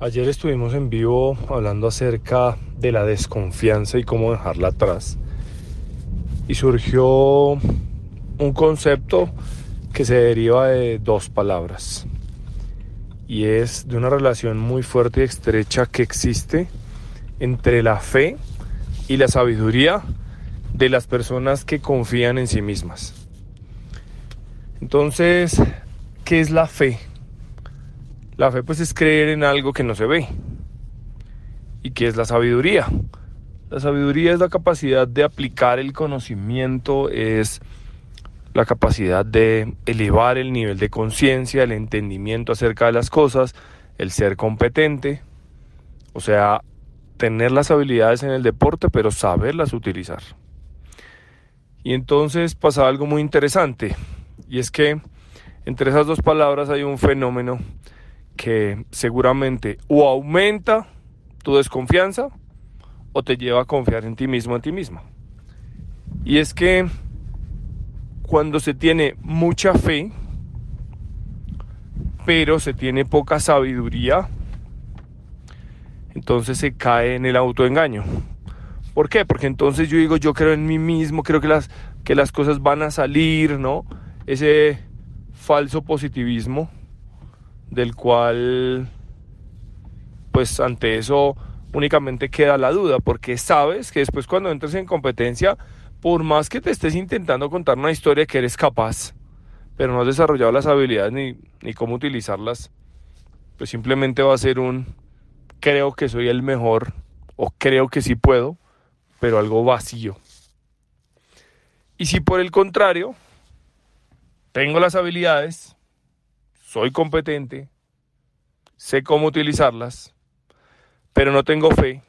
Ayer estuvimos en vivo hablando acerca de la desconfianza y cómo dejarla atrás. Y surgió un concepto que se deriva de dos palabras. Y es de una relación muy fuerte y estrecha que existe entre la fe y la sabiduría de las personas que confían en sí mismas. Entonces, ¿qué es la fe? La fe pues es creer en algo que no se ve. ¿Y qué es la sabiduría? La sabiduría es la capacidad de aplicar el conocimiento, es la capacidad de elevar el nivel de conciencia, el entendimiento acerca de las cosas, el ser competente, o sea, tener las habilidades en el deporte, pero saberlas utilizar. Y entonces pasa algo muy interesante, y es que entre esas dos palabras hay un fenómeno que seguramente o aumenta tu desconfianza o te lleva a confiar en ti mismo, en ti misma. Y es que cuando se tiene mucha fe, pero se tiene poca sabiduría, entonces se cae en el autoengaño. ¿Por qué? Porque entonces yo digo, yo creo en mí mismo, creo que las, que las cosas van a salir, ¿no? Ese falso positivismo del cual pues ante eso únicamente queda la duda, porque sabes que después cuando entres en competencia, por más que te estés intentando contar una historia que eres capaz, pero no has desarrollado las habilidades ni, ni cómo utilizarlas, pues simplemente va a ser un creo que soy el mejor o creo que sí puedo, pero algo vacío. Y si por el contrario, tengo las habilidades, soy competente, sé cómo utilizarlas, pero no tengo fe,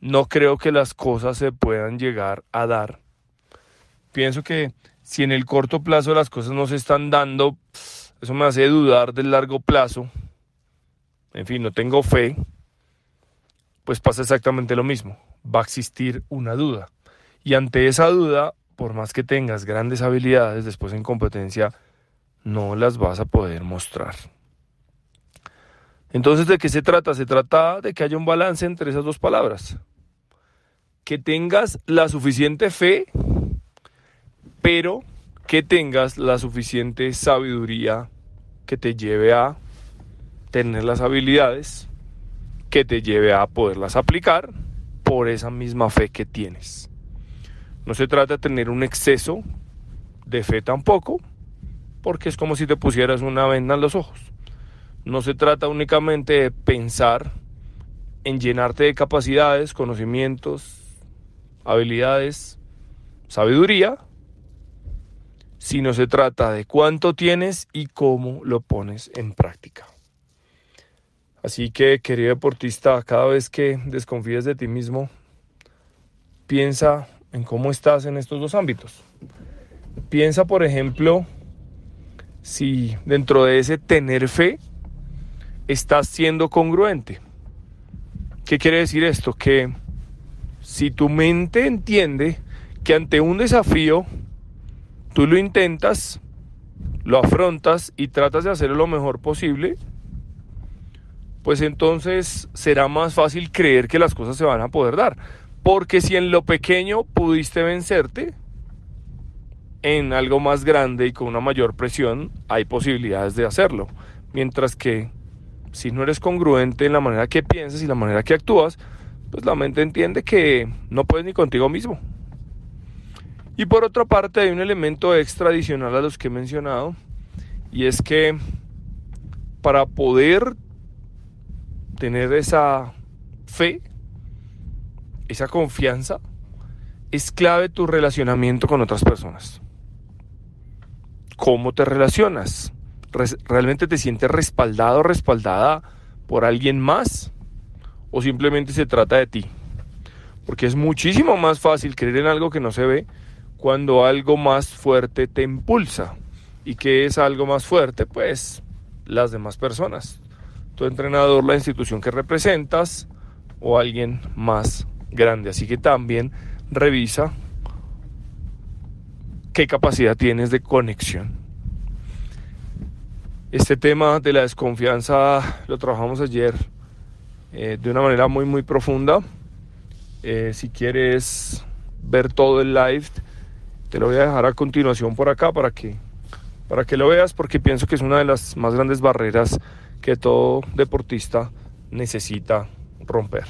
no creo que las cosas se puedan llegar a dar. Pienso que si en el corto plazo las cosas no se están dando, eso me hace dudar del largo plazo. En fin, no tengo fe, pues pasa exactamente lo mismo. Va a existir una duda. Y ante esa duda, por más que tengas grandes habilidades después en competencia, no las vas a poder mostrar. Entonces, ¿de qué se trata? Se trata de que haya un balance entre esas dos palabras. Que tengas la suficiente fe, pero que tengas la suficiente sabiduría que te lleve a tener las habilidades, que te lleve a poderlas aplicar por esa misma fe que tienes. No se trata de tener un exceso de fe tampoco, porque es como si te pusieras una venda en los ojos. No se trata únicamente de pensar en llenarte de capacidades, conocimientos, habilidades, sabiduría, sino se trata de cuánto tienes y cómo lo pones en práctica. Así que, querido deportista, cada vez que desconfíes de ti mismo, piensa en cómo estás en estos dos ámbitos. Piensa, por ejemplo, si dentro de ese tener fe estás siendo congruente. ¿Qué quiere decir esto? Que si tu mente entiende que ante un desafío tú lo intentas, lo afrontas y tratas de hacerlo lo mejor posible, pues entonces será más fácil creer que las cosas se van a poder dar. Porque si en lo pequeño pudiste vencerte, en algo más grande y con una mayor presión hay posibilidades de hacerlo. Mientras que si no eres congruente en la manera que piensas y la manera que actúas, pues la mente entiende que no puedes ni contigo mismo. Y por otra parte hay un elemento extra adicional a los que he mencionado y es que para poder tener esa fe, esa confianza, es clave tu relacionamiento con otras personas cómo te relacionas. ¿Realmente te sientes respaldado o respaldada por alguien más? ¿O simplemente se trata de ti? Porque es muchísimo más fácil creer en algo que no se ve cuando algo más fuerte te impulsa. ¿Y qué es algo más fuerte? Pues las demás personas. Tu entrenador, la institución que representas o alguien más grande. Así que también revisa qué capacidad tienes de conexión. Este tema de la desconfianza lo trabajamos ayer eh, de una manera muy muy profunda. Eh, si quieres ver todo el live, te lo voy a dejar a continuación por acá para que, para que lo veas porque pienso que es una de las más grandes barreras que todo deportista necesita romper.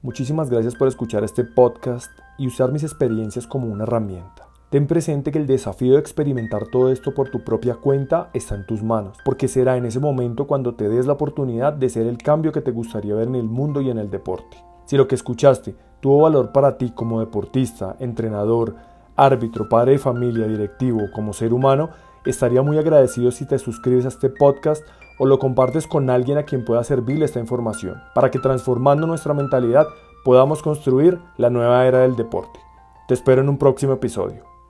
Muchísimas gracias por escuchar este podcast y usar mis experiencias como una herramienta. Ten presente que el desafío de experimentar todo esto por tu propia cuenta está en tus manos, porque será en ese momento cuando te des la oportunidad de ser el cambio que te gustaría ver en el mundo y en el deporte. Si lo que escuchaste tuvo valor para ti como deportista, entrenador, árbitro, padre de familia, directivo, como ser humano, estaría muy agradecido si te suscribes a este podcast o lo compartes con alguien a quien pueda servirle esta información, para que transformando nuestra mentalidad podamos construir la nueva era del deporte. Te espero en un próximo episodio.